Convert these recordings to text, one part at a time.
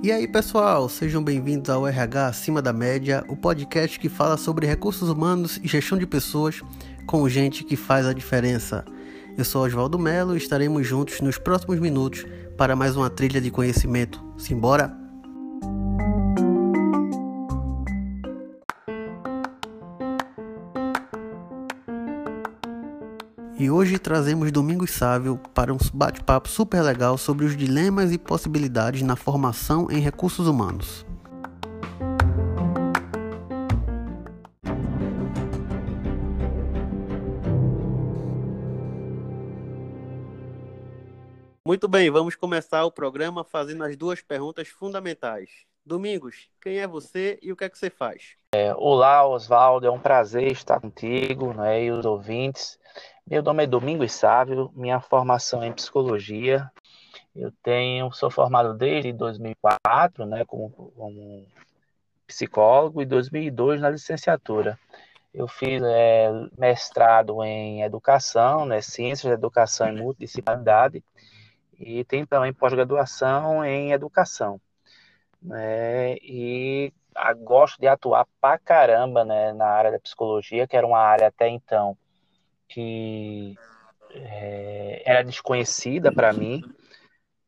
E aí, pessoal, sejam bem-vindos ao RH Acima da Média, o podcast que fala sobre recursos humanos e gestão de pessoas com gente que faz a diferença. Eu sou Oswaldo Melo e estaremos juntos nos próximos minutos para mais uma trilha de conhecimento. Simbora! Hoje trazemos Domingos Sávio para um bate-papo super legal sobre os dilemas e possibilidades na formação em recursos humanos. Muito bem, vamos começar o programa fazendo as duas perguntas fundamentais. Domingos, quem é você e o que é que você faz? É, olá, Oswaldo, é um prazer estar contigo né, e os ouvintes. Meu nome é Domingos Sávio, minha formação é em psicologia. Eu tenho, sou formado desde 2004, né, como, como psicólogo, e 2002 na licenciatura. Eu fiz é, mestrado em educação, né, ciências da educação e multidisciplinaridade, e tenho também pós-graduação em educação. Né, e a, gosto de atuar pra caramba né, na área da psicologia, que era uma área até então que é, era desconhecida para mim,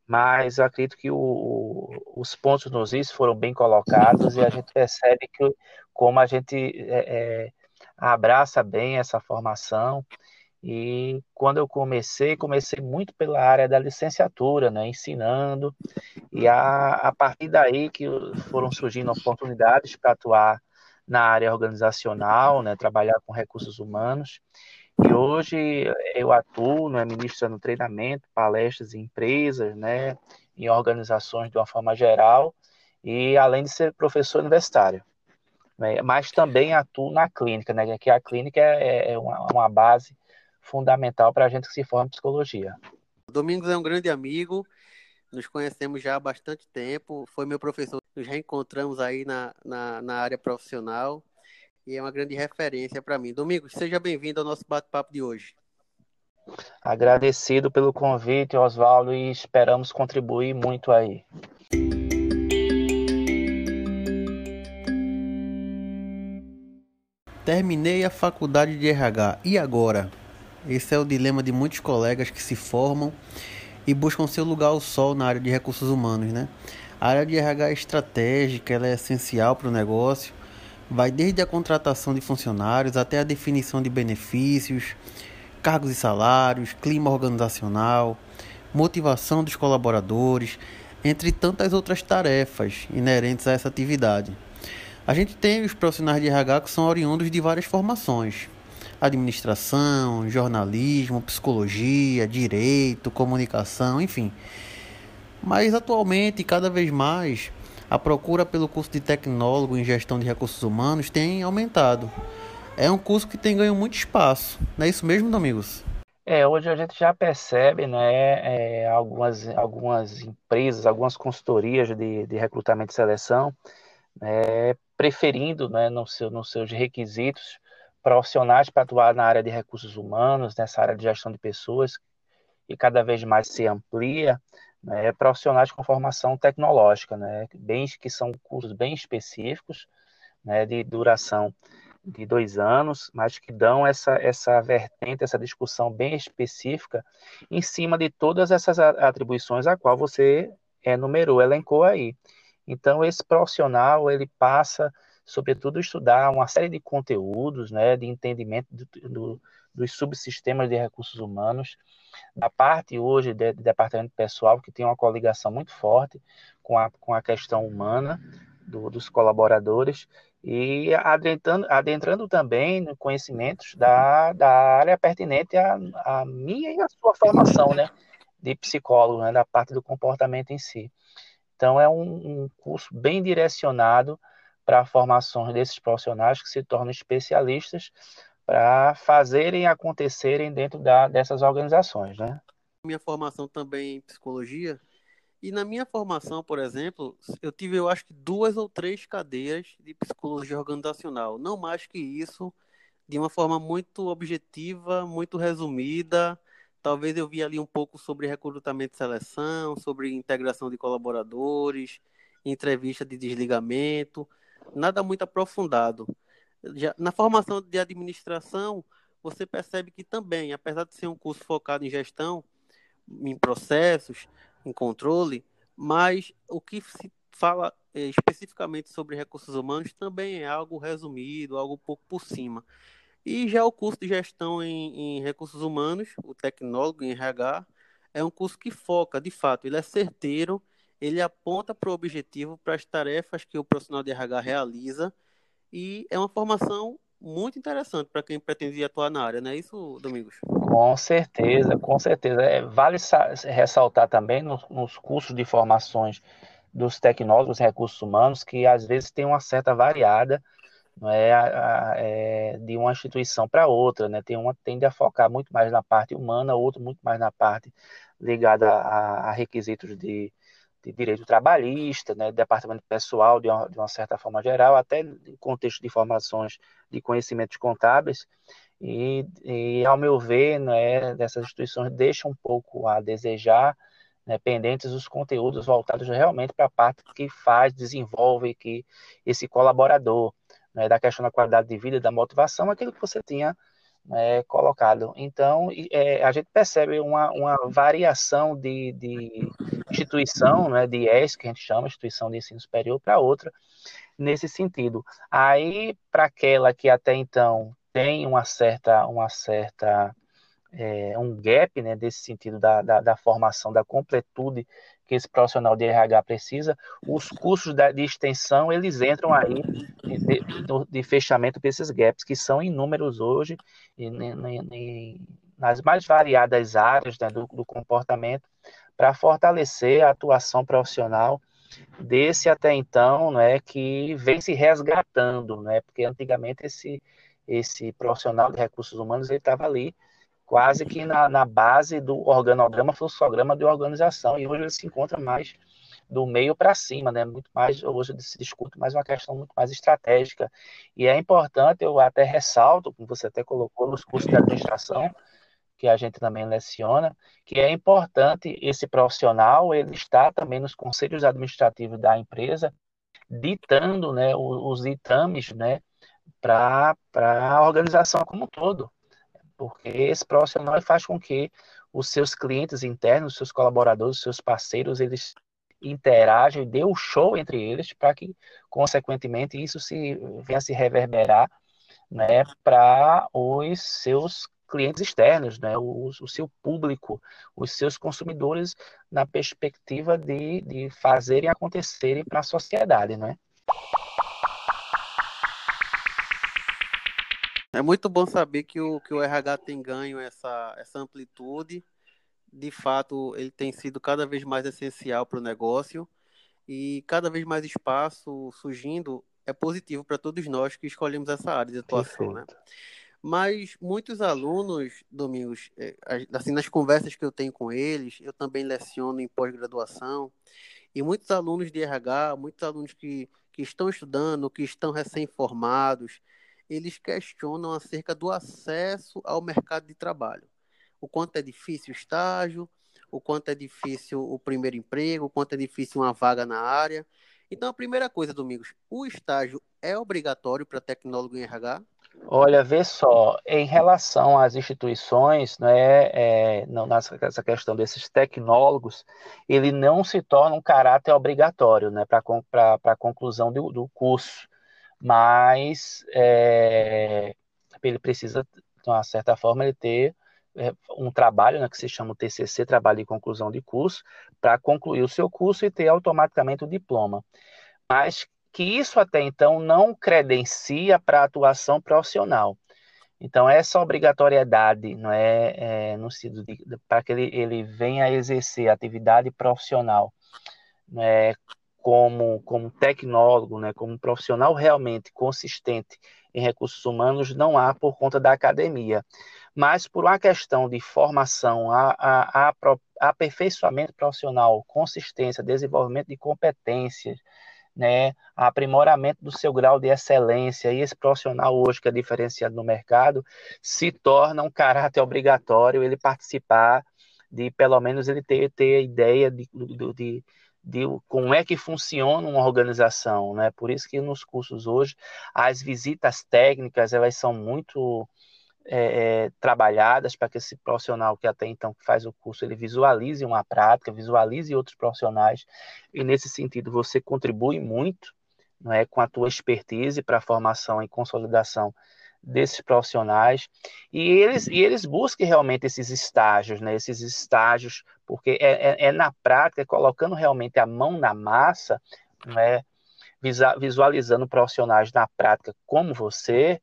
mas acredito que o, os pontos nos is foram bem colocados e a gente percebe que como a gente é, é, abraça bem essa formação. E quando eu comecei, comecei muito pela área da licenciatura, né, ensinando, e a, a partir daí que foram surgindo oportunidades para atuar na área organizacional, né, trabalhar com recursos humanos, e hoje eu atuo, né, ministrando treinamento, palestras em empresas, né, em organizações de uma forma geral, e além de ser professor universitário. Né, mas também atuo na clínica, né, que a clínica é, é uma, uma base fundamental para a gente que se forma em psicologia. Domingos é um grande amigo, nos conhecemos já há bastante tempo, foi meu professor, nos reencontramos aí na, na, na área profissional e é uma grande referência para mim. Domingos, seja bem-vindo ao nosso bate-papo de hoje. Agradecido pelo convite, Oswaldo, e esperamos contribuir muito aí. Terminei a faculdade de RH e agora? Esse é o dilema de muitos colegas que se formam e buscam seu lugar ao sol na área de recursos humanos, né? A área de RH é estratégica, ela é essencial para o negócio vai desde a contratação de funcionários até a definição de benefícios, cargos e salários, clima organizacional, motivação dos colaboradores, entre tantas outras tarefas inerentes a essa atividade. A gente tem os profissionais de RH que são oriundos de várias formações: administração, jornalismo, psicologia, direito, comunicação, enfim. Mas atualmente, cada vez mais, a procura pelo curso de tecnólogo em gestão de recursos humanos tem aumentado. É um curso que tem ganho muito espaço, não é isso mesmo, amigos? É, hoje a gente já percebe, né, é, algumas, algumas empresas, algumas consultorias de, de recrutamento e seleção, né, preferindo, né, no seu, nos seus requisitos, profissionais para atuar na área de recursos humanos, nessa área de gestão de pessoas, e cada vez mais se amplia, né, profissionais com formação tecnológica, né, bem, que são cursos bem específicos, né, de duração de dois anos, mas que dão essa, essa vertente, essa discussão bem específica em cima de todas essas atribuições a qual você enumerou, elencou aí. Então, esse profissional, ele passa, sobretudo, estudar uma série de conteúdos, né, de entendimento do, do, dos subsistemas de recursos humanos, da parte hoje de, de departamento pessoal, que tem uma coligação muito forte com a, com a questão humana do, dos colaboradores, e adentrando, adentrando também no conhecimentos da, da área pertinente à, à minha e à sua formação, né, de psicólogo, né, da parte do comportamento em si. Então, é um, um curso bem direcionado para formações desses profissionais que se tornam especialistas para fazerem acontecerem dentro da, dessas organizações, né? Minha formação também em psicologia e na minha formação, por exemplo, eu tive, eu acho que duas ou três cadeiras de psicologia organizacional, não mais que isso, de uma forma muito objetiva, muito resumida. Talvez eu vi ali um pouco sobre recrutamento e seleção, sobre integração de colaboradores, entrevista de desligamento, nada muito aprofundado. Já, na formação de administração, você percebe que também, apesar de ser um curso focado em gestão, em processos, em controle, mas o que se fala é, especificamente sobre recursos humanos também é algo resumido, algo pouco por cima. E já o curso de gestão em, em recursos humanos, o tecnólogo em RH, é um curso que foca, de fato, ele é certeiro, ele aponta para o objetivo, para as tarefas que o profissional de RH realiza, e é uma formação muito interessante para quem pretende atuar na área, não é isso, Domingos? Com certeza, com certeza. É, vale ressaltar também nos, nos cursos de formações dos tecnólogos recursos humanos que às vezes tem uma certa variada é, a, a, é de uma instituição para outra, né? Tem uma tende a focar muito mais na parte humana, outro muito mais na parte ligada a, a requisitos de, de, direito trabalhista, né? Departamento pessoal de uma, de uma certa forma geral, até contexto de formações de conhecimentos contábeis. E, e ao meu ver, né, dessas instituições deixam um pouco a desejar né, pendentes os conteúdos voltados realmente para a parte que faz, desenvolve que esse colaborador, né, da questão da qualidade de vida, da motivação, aquilo que você tinha né, colocado. Então, é, a gente percebe uma, uma variação de, de instituição, né, de ES, que a gente chama, instituição de ensino superior, para outra, nesse sentido. Aí, para aquela que até então tem uma certa, uma certa é, um gap né, desse sentido da, da, da, formação, da completude que esse profissional de RH precisa, os cursos de extensão, eles entram aí de, de, de fechamento desses gaps, que são inúmeros hoje, e, e, nas mais variadas áreas né, do, do comportamento, para fortalecer a atuação profissional desse até então, né, que vem se resgatando, né, porque antigamente esse, esse profissional de recursos humanos ele estava ali quase que na, na base do organograma, fluxograma de organização, e hoje ele se encontra mais do meio para cima, né? Muito mais hoje se discute mais uma questão muito mais estratégica. E é importante, eu até ressalto, como você até colocou nos cursos de administração, que a gente também leciona, que é importante esse profissional ele estar também nos conselhos administrativos da empresa, ditando, né, os, ditames, né, para a organização como um todo porque esse profissional faz com que os seus clientes internos, os seus colaboradores, os seus parceiros, eles interagem, dê o um show entre eles, para que, consequentemente, isso se venha a se reverberar né, para os seus clientes externos, né, o, o, seu público, os seus consumidores, na perspectiva de, de fazerem acontecerem para a sociedade, não é? É muito bom saber que o, que o RH tem ganho essa, essa amplitude. De fato, ele tem sido cada vez mais essencial para o negócio e cada vez mais espaço surgindo é positivo para todos nós que escolhemos essa área de atuação, né? Mas muitos alunos, Domingos, é, assim, nas conversas que eu tenho com eles, eu também leciono em pós-graduação, e muitos alunos de RH, muitos alunos que, que estão estudando, que estão recém-formados, eles questionam acerca do acesso ao mercado de trabalho. O quanto é difícil o estágio, o quanto é difícil o primeiro emprego, o quanto é difícil uma vaga na área. Então, a primeira coisa, Domingos, o estágio é obrigatório para tecnólogo em RH? Olha, vê só, em relação às instituições, né, é, não, nessa questão desses tecnólogos, ele não se torna um caráter obrigatório né, para a conclusão do, do curso mas é, ele precisa, de uma certa forma, ele ter é, um trabalho, né, que se chama TCC, Trabalho de Conclusão de Curso, para concluir o seu curso e ter automaticamente o diploma. Mas que isso até então não credencia para atuação profissional. Então, essa obrigatoriedade não é, é no sentido de, para que ele, ele venha a exercer atividade profissional né, como, como tecnólogo, né, como profissional realmente consistente em recursos humanos, não há por conta da academia. Mas por uma questão de formação, a, a, a, aperfeiçoamento profissional, consistência, desenvolvimento de competências, né, aprimoramento do seu grau de excelência, e esse profissional hoje que é diferenciado no mercado, se torna um caráter obrigatório ele participar de, pelo menos, ele ter, ter a ideia de, de, de como é que funciona uma organização, né? Por isso que nos cursos hoje as visitas técnicas elas são muito é, é, trabalhadas para que esse profissional que até então faz o curso ele visualize uma prática, visualize outros profissionais e nesse sentido você contribui muito, não é, com a tua expertise para a formação e consolidação desses profissionais e eles e eles busquem realmente esses estágios, né? Esses estágios, porque é, é, é na prática, colocando realmente a mão na massa, né? Visualizando profissionais na prática como você,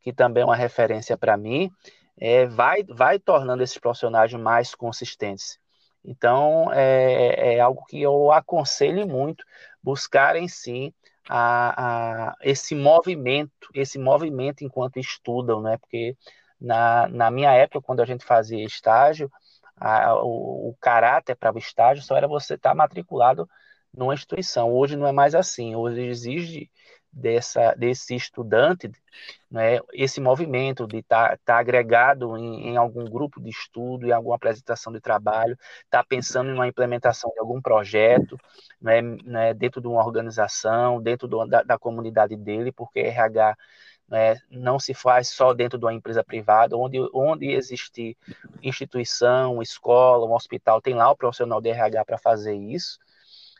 que também é uma referência para mim, é, vai, vai tornando esses profissionais mais consistentes. Então, é, é algo que eu aconselho muito, buscarem sim a, a, esse movimento, esse movimento enquanto estudam, né? Porque na, na minha época, quando a gente fazia estágio, a, o, o, caráter para o estágio só era você estar tá matriculado numa instituição. Hoje não é mais assim. Hoje exige dessa, desse estudante, né, esse movimento de estar tá, tá agregado em, em, algum grupo de estudo, em alguma apresentação de trabalho, estar tá pensando em uma implementação de algum projeto, né, né, dentro de uma organização, dentro do, da, da, comunidade dele, porque RH né, não se faz só dentro de uma empresa privada, onde, onde existe instituição, escola, um hospital, tem lá o profissional de RH para fazer isso,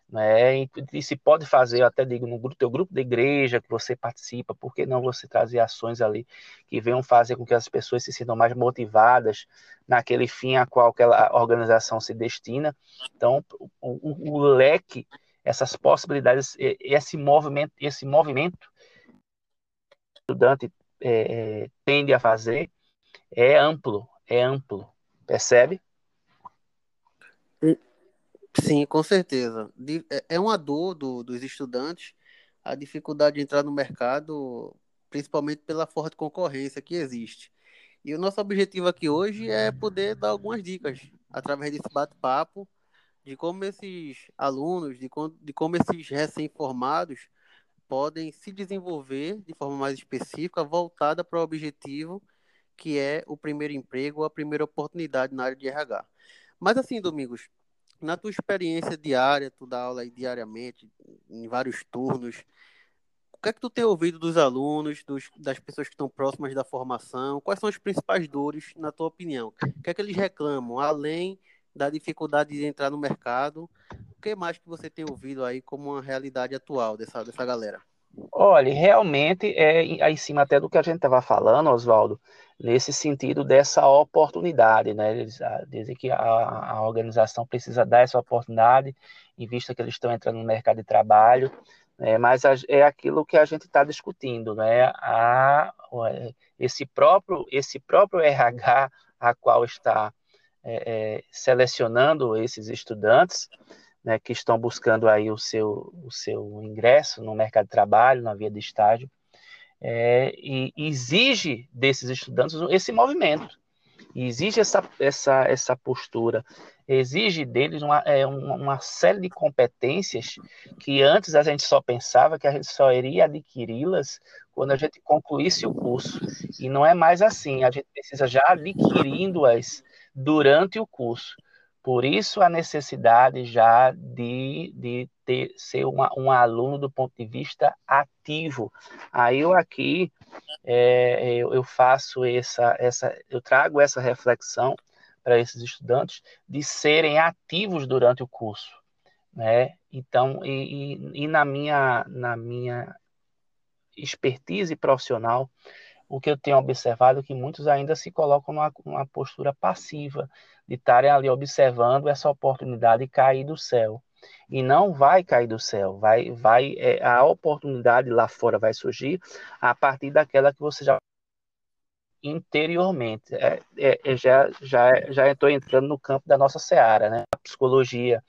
né? E, se pode fazer, eu até digo, no teu grupo de igreja que você participa, por que não você trazer ações ali que venham fazer com que as pessoas se sintam mais motivadas naquele fim a qual aquela organização se destina? Então, o, o, o leque, essas possibilidades, esse movimento, esse movimento estudante é, é, tende a fazer é amplo, é amplo, percebe? Sim, com certeza. É, é uma dor do, dos estudantes a dificuldade de entrar no mercado, principalmente pela forte concorrência que existe. E o nosso objetivo aqui hoje é poder dar algumas dicas através desse bate-papo de como esses alunos, de, como, de como esses recém-formados podem se desenvolver de forma mais específica, voltada para o objetivo que é o primeiro emprego, a primeira oportunidade na área de RH. Mas assim, Domingos, na tua experiência diária, tu dá aula diariamente, em vários turnos, o que é que tu tem ouvido dos alunos, dos, das pessoas que estão próximas da formação? Quais são as principais dores, na tua opinião? O que é que eles reclamam, além da dificuldade de entrar no mercado? O que mais que você tem ouvido aí como uma realidade atual dessa, dessa galera? Olha, realmente é em cima até do que a gente estava falando, Oswaldo, nesse sentido dessa oportunidade, né? Eles ah, dizem que a, a, organização precisa dar essa oportunidade, em vista que eles estão entrando no mercado de trabalho, né? mas a, é aquilo que a gente está discutindo, né? A, esse próprio esse próprio RH a qual está é, é, selecionando esses estudantes, né, que estão buscando aí o seu, o seu ingresso no mercado de trabalho, na via de estágio, é, e exige desses estudantes esse movimento, exige essa, essa, essa postura, exige deles uma, é, uma série de competências que antes a gente só pensava que a gente só iria adquiri-las quando a gente concluísse o curso. E não é mais assim, a gente precisa já adquirindo-as durante o curso. Por isso a necessidade já de, de ter, ser uma, um aluno do ponto de vista ativo. Aí eu aqui é, eu, eu, faço essa, essa, eu trago essa reflexão para esses estudantes de serem ativos durante o curso, né? Então, e, e, e na minha na minha expertise profissional, o que eu tenho observado é que muitos ainda se colocam numa, numa postura passiva, de estarem ali observando essa oportunidade cair do céu. E não vai cair do céu, vai, vai é, a oportunidade lá fora vai surgir a partir daquela que você já interiormente. É, é, é já, já, já estou entrando no campo da nossa seara, né? A psicologia,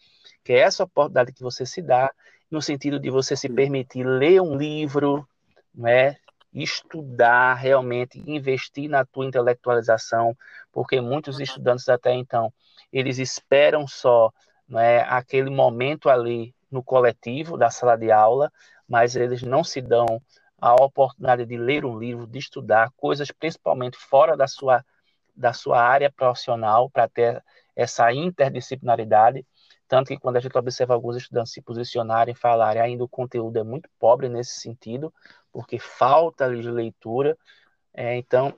que é essa oportunidade que você se dá no sentido de você se permitir ler um livro, né? Estudar realmente, investir na tua intelectualização, porque muitos estudantes até então, eles esperam só né, aquele momento ali no coletivo da sala de aula, mas eles não se dão a oportunidade de ler um livro, de estudar coisas principalmente fora da sua, da sua área profissional, para ter essa interdisciplinaridade. tanto que quando a gente observa alguns estudantes se posicionarem, falarem, ainda o conteúdo é muito pobre nesse sentido, porque falta de leitura. É, então,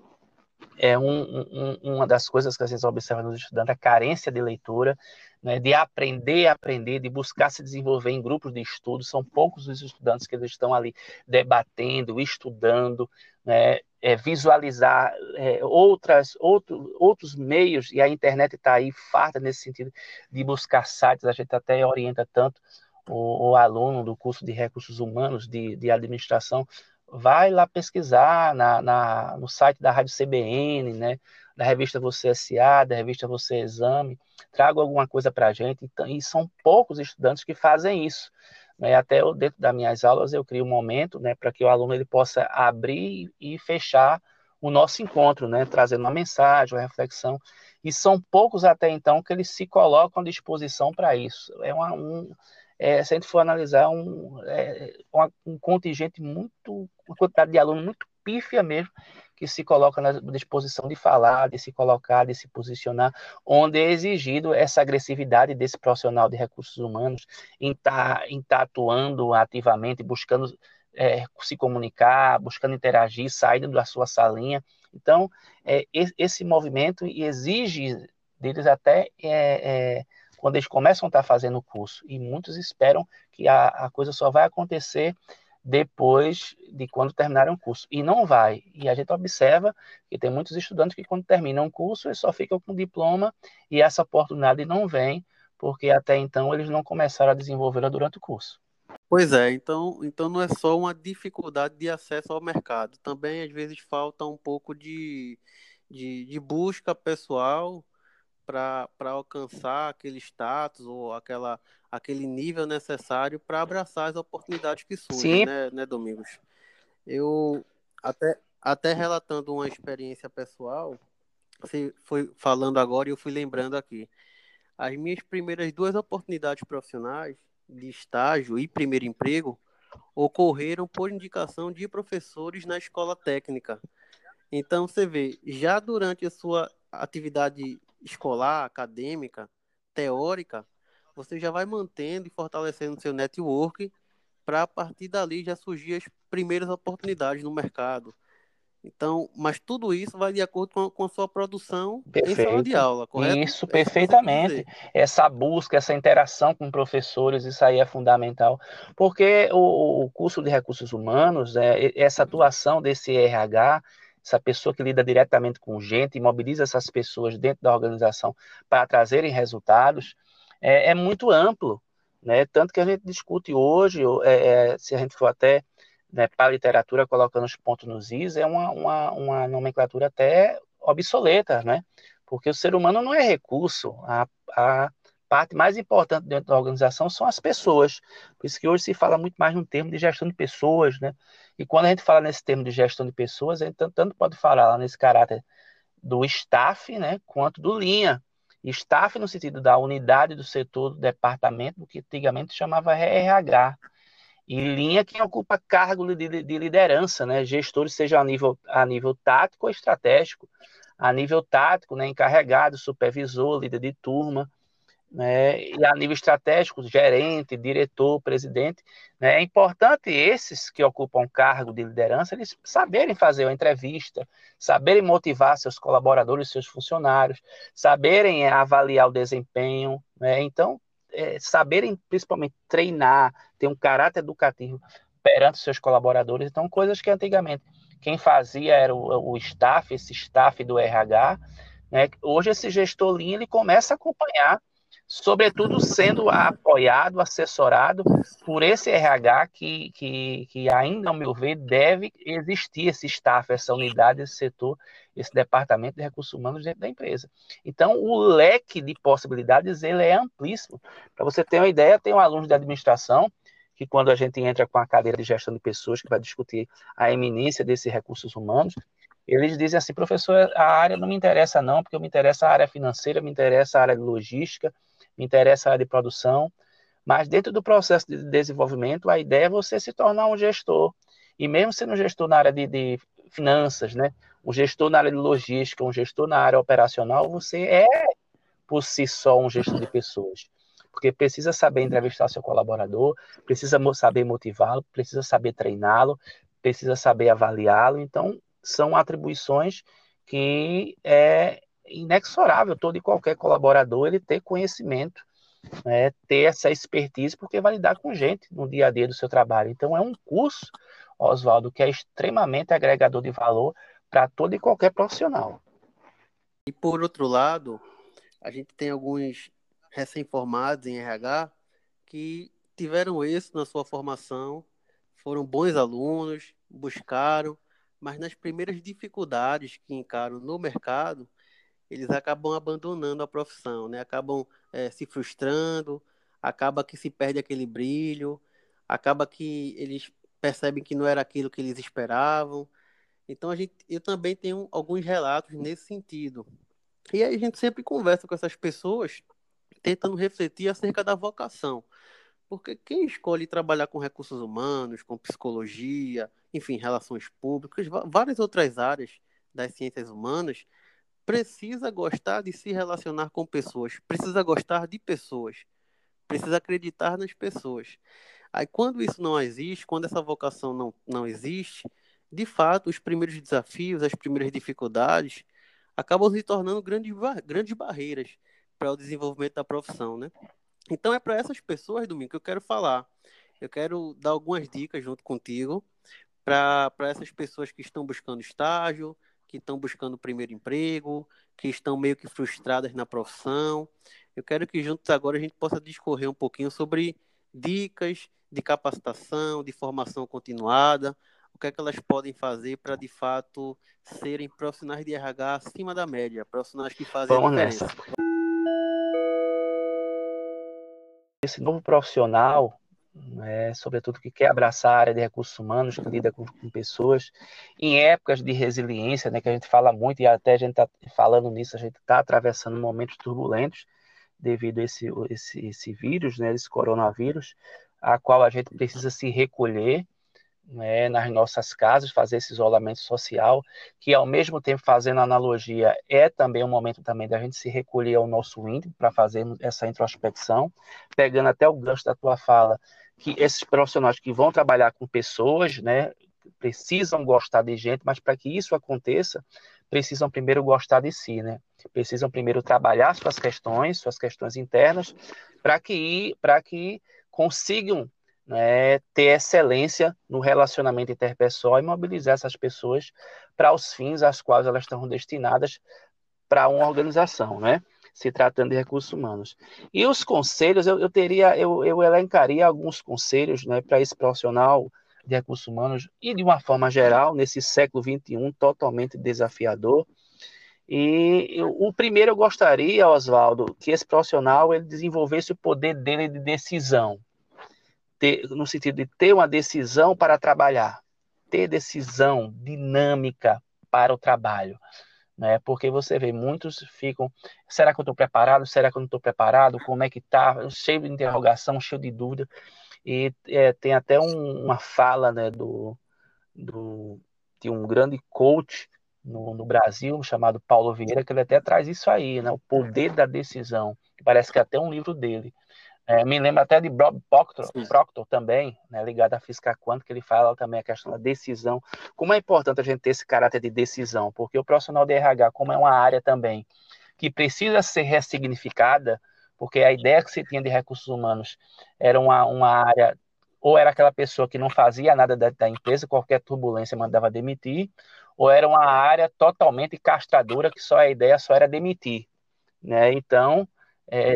é um, um, uma das coisas que a gente observa nos estudantes, a carência de leitura, né, de aprender a aprender, de buscar se desenvolver em grupos de estudo. São poucos os estudantes que estão ali debatendo, estudando, né, é, visualizar é, outras, outro, outros meios, e a internet está aí farta nesse sentido de buscar sites, a gente até orienta tanto o, o aluno do curso de recursos humanos, de, de administração, vai lá pesquisar na, na, no site da Rádio CBN, né, da revista Você SA, da revista Você Exame, traga alguma coisa para a gente, então, e são poucos estudantes que fazem isso. Né, até eu, dentro das minhas aulas eu crio um momento né, para que o aluno ele possa abrir e fechar o nosso encontro, né, trazendo uma mensagem, uma reflexão, e são poucos até então que eles se colocam à disposição para isso. É uma, um, é, se a gente for analisar um, é, um contingente muito, uma quantidade de alunos muito pífia mesmo, que se coloca na disposição de falar, de se colocar, de se posicionar, onde é exigido essa agressividade desse profissional de recursos humanos em estar tá, tá atuando ativamente, buscando é, se comunicar, buscando interagir, saindo da sua salinha. Então, é, esse movimento exige deles até é, é quando eles começam a estar fazendo o curso. E muitos esperam que a, a coisa só vai acontecer depois de quando terminarem o curso. E não vai. E a gente observa que tem muitos estudantes que, quando terminam o curso, eles só ficam com diploma e essa oportunidade não vem, porque até então eles não começaram a desenvolvê-la durante o curso. Pois é, então, então não é só uma dificuldade de acesso ao mercado, também às vezes falta um pouco de, de, de busca pessoal para alcançar aquele status ou aquela, aquele nível necessário para abraçar as oportunidades que surgem, né, né, Domingos? Eu, até, até relatando uma experiência pessoal, você foi falando agora e eu fui lembrando aqui. As minhas primeiras duas oportunidades profissionais de estágio e primeiro emprego ocorreram por indicação de professores na escola técnica. Então, você vê, já durante a sua atividade escolar, acadêmica, teórica, você já vai mantendo e fortalecendo seu network para a partir dali já surgir as primeiras oportunidades no mercado. Então, mas tudo isso vai de acordo com, com a sua produção Perfeito. em sala de aula, correto? Isso, é perfeitamente. Essa busca, essa interação com professores, isso aí é fundamental, porque o, o curso de recursos humanos, é, essa atuação desse RH, essa pessoa que lida diretamente com gente e mobiliza essas pessoas dentro da organização para trazerem resultados, é, é muito amplo. Né? Tanto que a gente discute hoje, é, é, se a gente for até né, para a literatura colocando os pontos nos is, é uma, uma, uma nomenclatura até obsoleta, né? porque o ser humano não é recurso, a, a parte mais importante dentro da organização são as pessoas. Por isso que hoje se fala muito mais no termo de gestão de pessoas, né? E quando a gente fala nesse termo de gestão de pessoas, a gente tanto pode falar nesse caráter do staff, né, quanto do linha. Staff no sentido da unidade do setor, do departamento, do que antigamente chamava RH. E linha quem ocupa cargo de, de liderança, né? Gestores, seja a nível, a nível tático ou estratégico. A nível tático, né? encarregado, supervisor, líder de turma né, e a nível estratégico, gerente, diretor, presidente, né, é importante esses que ocupam cargo de liderança, eles saberem fazer uma entrevista, saberem motivar seus colaboradores, seus funcionários, saberem é, avaliar o desempenho, né, então, é, saberem principalmente treinar, ter um caráter educativo perante seus colaboradores, então, coisas que antigamente quem fazia era o, o staff, esse staff do RH, né, hoje esse gestor Lean, ele começa a acompanhar sobretudo sendo apoiado, assessorado por esse RH que, que, que ainda, ao meu ver, deve existir esse staff, essa unidade, esse setor, esse departamento de recursos humanos dentro da empresa. Então, o leque de possibilidades ele é amplíssimo. Para você ter uma ideia, tem um aluno de administração que quando a gente entra com a cadeira de gestão de pessoas, que vai discutir a eminência desses recursos humanos, eles dizem assim, professor, a área não me interessa não, porque me interessa a área financeira, me interessa a área de logística, me interessa a área de produção, mas dentro do processo de desenvolvimento, a ideia é você se tornar um gestor. E mesmo sendo um gestor na área de, de finanças, né? um gestor na área de logística, um gestor na área operacional, você é por si só um gestor de pessoas. porque precisa saber entrevistar seu colaborador, precisa saber motivá-lo, precisa saber treiná-lo, precisa saber avaliá-lo. Então, são atribuições que é inexorável todo e qualquer colaborador ele ter conhecimento, né, ter essa expertise, porque vai lidar com gente no dia a dia do seu trabalho. Então, é um curso, Oswaldo, que é extremamente agregador de valor para todo e qualquer profissional. E por outro lado, a gente tem alguns recém-formados em RH que tiveram isso na sua formação, foram bons alunos, buscaram, mas nas primeiras dificuldades que encaram no mercado, eles acabam abandonando a profissão, né? Acabam é, se frustrando, acaba que se perde aquele brilho, acaba que eles percebem que não era aquilo que eles esperavam. Então a gente, eu também tenho alguns relatos nesse sentido. E aí a gente sempre conversa com essas pessoas tentando refletir acerca da vocação. Porque quem escolhe trabalhar com recursos humanos, com psicologia, enfim, relações públicas, várias outras áreas das ciências humanas, precisa gostar de se relacionar com pessoas, precisa gostar de pessoas, precisa acreditar nas pessoas. Aí, quando isso não existe, quando essa vocação não, não existe, de fato, os primeiros desafios, as primeiras dificuldades acabam se tornando grandes, grandes barreiras para o desenvolvimento da profissão, né? Então é para essas pessoas, Domingo, que eu quero falar. Eu quero dar algumas dicas junto contigo para essas pessoas que estão buscando estágio, que estão buscando o primeiro emprego, que estão meio que frustradas na profissão. Eu quero que juntos agora a gente possa discorrer um pouquinho sobre dicas de capacitação, de formação continuada, o que é que elas podem fazer para de fato serem profissionais de RH acima da média, profissionais que fazem Vamos diferença. Nessa. Esse novo profissional, né, sobretudo que quer abraçar a área de recursos humanos, que lida com, com, pessoas, em épocas de resiliência, né, que a gente fala muito, e até a gente está falando nisso, a gente está atravessando momentos turbulentos devido a esse, esse, esse vírus, né, esse coronavírus, a qual a gente precisa se recolher, né, nas nossas casas, fazer esse isolamento social, que ao mesmo tempo fazendo analogia é também um momento também da gente se recolher ao nosso íntimo para fazer essa introspecção, pegando até o gancho da tua fala, que esses profissionais que vão trabalhar com pessoas, né, precisam gostar de gente, mas para que isso aconteça, precisam primeiro gostar de si, né? Precisam primeiro trabalhar suas questões, suas questões internas, para que para que consigam né, ter excelência no relacionamento interpessoal e mobilizar essas pessoas para os fins às quais elas estão destinadas para uma organização, né? Se tratando de recursos humanos. E os conselhos, eu, eu teria, eu, eu elencaria alguns conselhos, né, para esse profissional de recursos humanos e de uma forma geral nesse século 21 totalmente desafiador. E o primeiro eu gostaria, Oswaldo, que esse profissional ele desenvolvesse o poder dele de decisão ter, no sentido de ter uma decisão para trabalhar, ter decisão dinâmica para o trabalho. Né? Porque você vê, muitos ficam, será que eu estou preparado? Será que eu não estou preparado? Como é que está? Cheio de interrogação, cheio de dúvida. E é, tem até um, uma fala né, do, do, de um grande coach no, no, Brasil, chamado Paulo Vieira, que ele até traz isso aí, né, o poder da decisão. Parece que é até um livro dele. É, me lembra até de Bob Proctor, Proctor também, né, ligado à física quântica, ele fala também a questão da decisão. Como é importante a gente ter esse caráter de decisão, porque o profissional de RH, como é uma área também que precisa ser ressignificada, porque a ideia que se tinha de recursos humanos era uma, uma área, ou era aquela pessoa que não fazia nada da, da empresa, qualquer turbulência mandava demitir, ou era uma área totalmente castradora, que só a ideia só era demitir. Né? Então, é,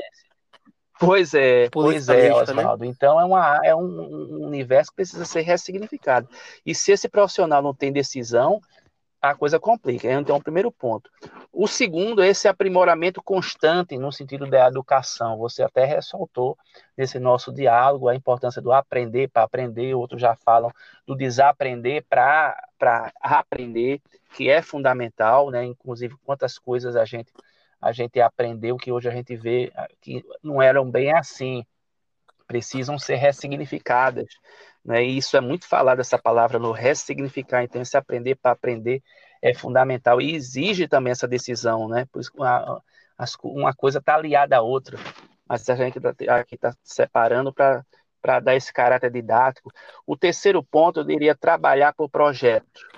Pois é, pois é? Oswaldo. Né? Então é, uma, é um, universo que precisa ser ressignificado. E se esse profissional não tem decisão, a coisa complica. Então, é o primeiro ponto. O segundo é esse aprimoramento constante no sentido da educação. Você até ressaltou nesse nosso diálogo a importância do aprender para aprender, outros já falam do desaprender para aprender, que é fundamental, né? Inclusive, quantas coisas a gente a gente aprendeu que hoje a gente vê ah, que não eram bem assim, precisam ser ressignificadas. Né? E isso é muito falado, essa palavra no ressignificar. Então, esse aprender para aprender é fundamental e exige também essa decisão, né? Por isso, uma, uma coisa está aliada à outra. mas a gente tá aqui está separando para dar esse caráter didático. O terceiro ponto, eu diria trabalhar por projeto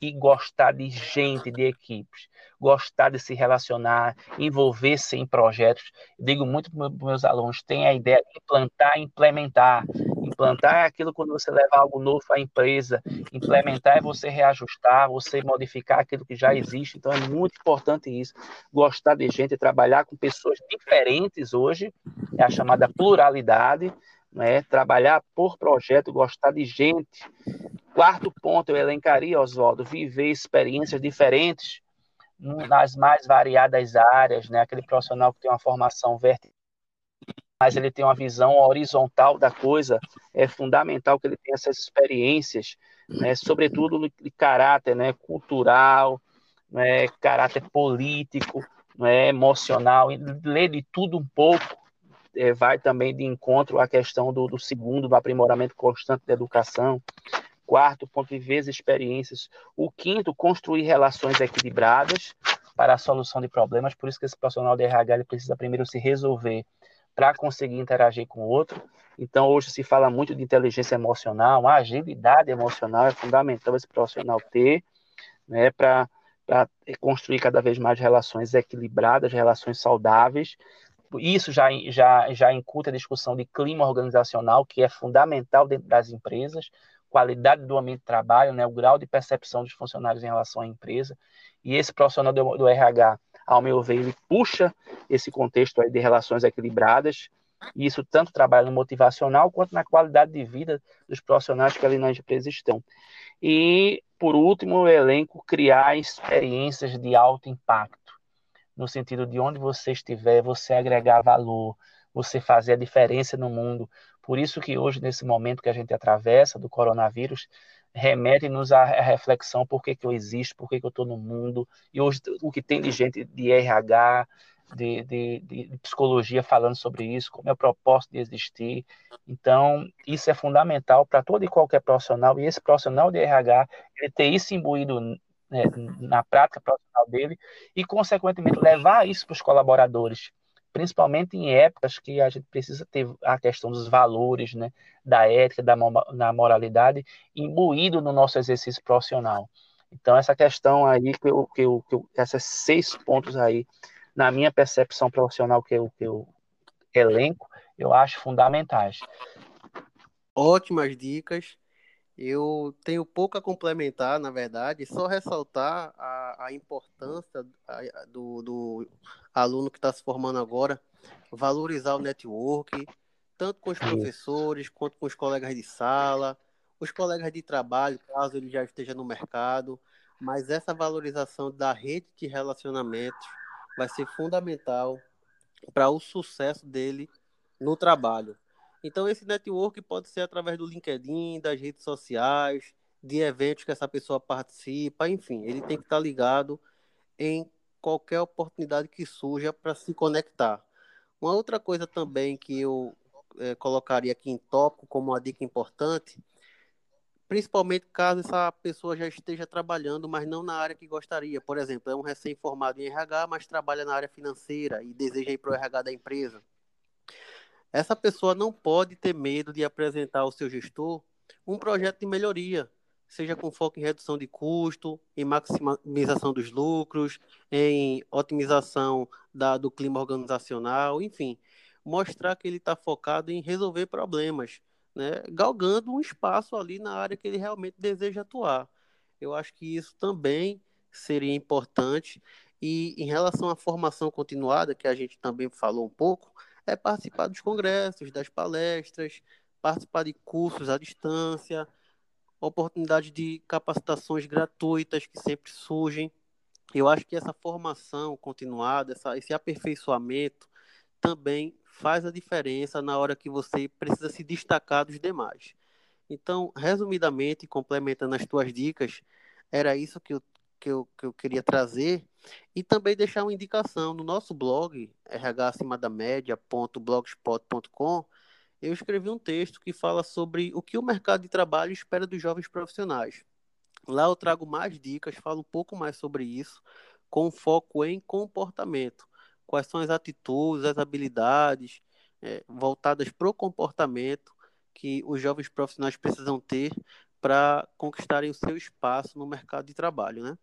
e gostar de gente, de equipes, gostar de se relacionar, envolver-se em projetos. digo muito para meus alunos: tem a ideia de implantar implementar. Implantar é aquilo quando você leva algo novo à empresa, implementar é você reajustar, você modificar aquilo que já existe. Então é muito importante isso. Gostar de gente, trabalhar com pessoas diferentes hoje, é a chamada pluralidade né? trabalhar por projeto, gostar de gente. Quarto ponto, eu elencaria, Oswaldo, viver experiências diferentes nas mais variadas áreas, né? aquele profissional que tem uma formação vertical, mas ele tem uma visão horizontal da coisa, é fundamental que ele tenha essas experiências, né? sobretudo de caráter né? cultural, né? caráter político, né? emocional, ler de tudo um pouco, é, vai também de encontro à questão do, do segundo, do aprimoramento constante da educação. Quarto, ponto, viver as experiências. O quinto, construir relações equilibradas para a solução de problemas. Por isso que esse profissional de RH ele precisa primeiro se resolver para conseguir interagir com o outro. Então, hoje se fala muito de inteligência emocional, a agilidade emocional é fundamental esse profissional ter, né, para construir cada vez mais relações equilibradas, relações saudáveis, isso já, já, já incuta a discussão de clima organizacional, que é fundamental dentro das empresas, qualidade do ambiente de trabalho, né, o grau de percepção dos funcionários em relação à empresa. E esse profissional do, do RH, ao meu ver, ele puxa esse contexto aí de relações equilibradas, e isso tanto trabalha no motivacional quanto na qualidade de vida dos profissionais que ali na empresa estão. E, por último, o elenco criar experiências de alto impacto no sentido de onde você estiver, você agregar valor, você fazer a diferença no mundo. Por isso que hoje, nesse momento que a gente atravessa do coronavírus, remete-nos à reflexão por que, que eu existo, por que, que eu estou no mundo. E hoje o que tem de gente de RH, de, de, de, psicologia falando sobre isso, como é o propósito de existir. Então, isso é fundamental para todo e qualquer profissional, e esse profissional de RH, ele ter isso imbuído né, na prática profissional dele e, consequentemente, levar isso para os colaboradores, principalmente em épocas que a gente precisa ter a questão dos valores, né, da ética, da, da moralidade imbuído no nosso exercício profissional. Então, essa questão aí, que eu, que eu, que eu, esses seis pontos aí, na minha percepção profissional que eu, que eu elenco, eu acho fundamentais. Ótimas dicas. Eu tenho pouco a complementar, na verdade, só ressaltar a, a importância do, do aluno que está se formando agora, valorizar o network, tanto com os professores, quanto com os colegas de sala, os colegas de trabalho, caso ele já esteja no mercado, mas essa valorização da rede de relacionamentos vai ser fundamental para o sucesso dele no trabalho. Então, esse network pode ser através do LinkedIn, das redes sociais, de eventos que essa pessoa participa, enfim, ele tem que estar ligado em qualquer oportunidade que surja para se conectar. Uma outra coisa também que eu é, colocaria aqui em tópico como uma dica importante, principalmente caso essa pessoa já esteja trabalhando, mas não na área que gostaria. Por exemplo, é um recém-formado em RH, mas trabalha na área financeira e deseja ir para o RH da empresa essa pessoa não pode ter medo de apresentar ao seu gestor um projeto de melhoria, seja com foco em redução de custo, em maximização dos lucros, em otimização da, do clima organizacional, enfim, mostrar que ele está focado em resolver problemas, né? galgando um espaço ali na área que ele realmente deseja atuar. Eu acho que isso também seria importante. E em relação à formação continuada, que a gente também falou um pouco, é participar dos congressos, das palestras, participar de cursos à distância, oportunidade de capacitações gratuitas que sempre surgem. Eu acho que essa formação continuada, essa, esse aperfeiçoamento também faz a diferença na hora que você precisa se destacar dos demais. Então, resumidamente, complementando as tuas dicas, era isso que eu que eu, que eu queria trazer e também deixar uma indicação no nosso blog, rhacimadamédia.blogspot.com, eu escrevi um texto que fala sobre o que o mercado de trabalho espera dos jovens profissionais. Lá eu trago mais dicas, falo um pouco mais sobre isso, com foco em comportamento. Quais são as atitudes, as habilidades é, voltadas para o comportamento que os jovens profissionais precisam ter para conquistarem o seu espaço no mercado de trabalho, né?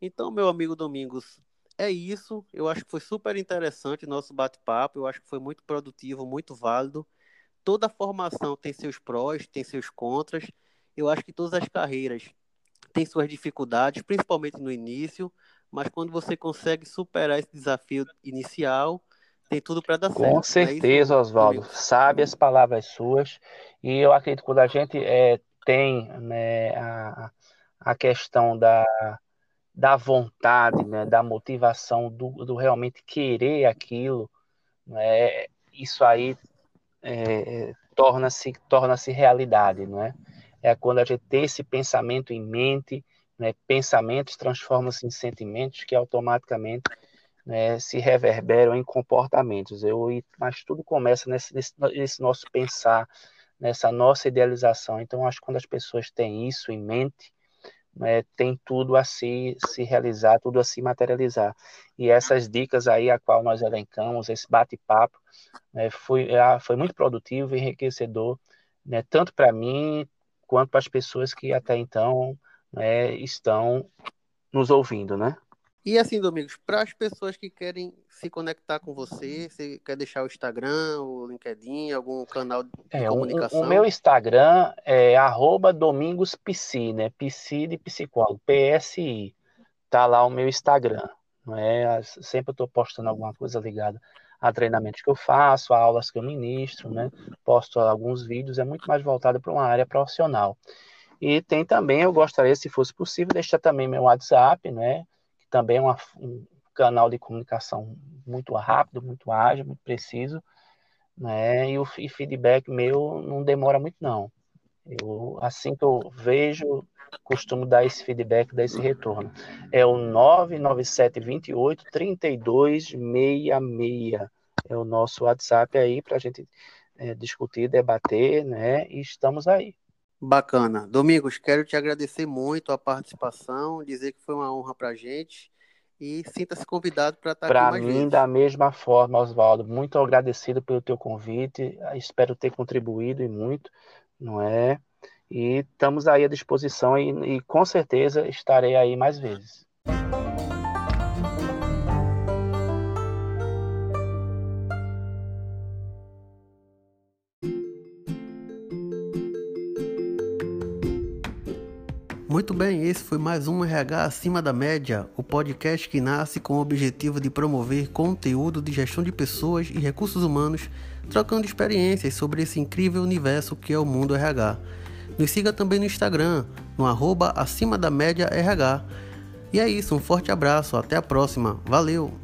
Então, meu amigo Domingos, é isso. Eu acho que foi super interessante o nosso bate-papo. Eu acho que foi muito produtivo, muito válido. Toda formação tem seus prós, tem seus contras. Eu acho que todas as carreiras têm suas dificuldades, principalmente no início, mas quando você consegue superar esse desafio inicial, tem tudo para dar Com certo. Com certeza, é Oswaldo. Sabe as palavras suas. E eu acredito que quando a gente é, tem né, a, a questão da, da vontade, né, da motivação, do, do realmente querer aquilo, né, isso aí é, torna-se torna realidade, não é? É quando a gente tem esse pensamento em mente, né, pensamentos transformam-se em sentimentos que automaticamente né, se reverberam em comportamentos. Eu, mas tudo começa nesse, nesse, nesse nosso pensar, nessa nossa idealização. Então, acho que quando as pessoas têm isso em mente, né, tem tudo a se, se realizar, tudo a se materializar. E essas dicas aí, a qual nós elencamos, esse bate-papo, né, foi, foi muito produtivo e enriquecedor, né, tanto para mim quanto para as pessoas que até então né, estão nos ouvindo, né? E assim, Domingos, para as pessoas que querem se conectar com você, você quer deixar o Instagram, o LinkedIn, algum canal de é, comunicação? O, o, meu Instagram é arroba domingosPsi, né? Psi de psicólogo, PSI. Tá lá o meu Instagram. Não é? Sempre eu estou postando alguma coisa ligada a treinamentos que eu faço, a aulas que eu ministro, né? Posto alguns vídeos, é muito mais voltado para uma área profissional. E tem também, eu gostaria, se fosse possível, deixar também meu WhatsApp, né? Também é uma, um canal de comunicação muito rápido, muito ágil, muito preciso, né? E o feedback meu não demora muito não. Eu assim que eu vejo, costumo dar esse feedback, dar esse retorno. É o 99728 3266. É o nosso WhatsApp aí para a gente é, discutir, debater, né? E estamos aí. Bacana. Domingos, quero te agradecer muito a participação, dizer que foi uma honra para a gente e sinta-se convidado para estar pra aqui mais mim, vezes. da mesma forma, Oswaldo, muito agradecido pelo teu convite, espero ter contribuído e muito, não é? E estamos aí à disposição e, e com certeza estarei aí mais vezes. Muito bem, esse foi mais um RH Acima da Média, o podcast que nasce com o objetivo de promover conteúdo de gestão de pessoas e recursos humanos, trocando experiências sobre esse incrível universo que é o mundo RH. Nos siga também no Instagram, no arroba acima da média RH. E é isso, um forte abraço, até a próxima, valeu!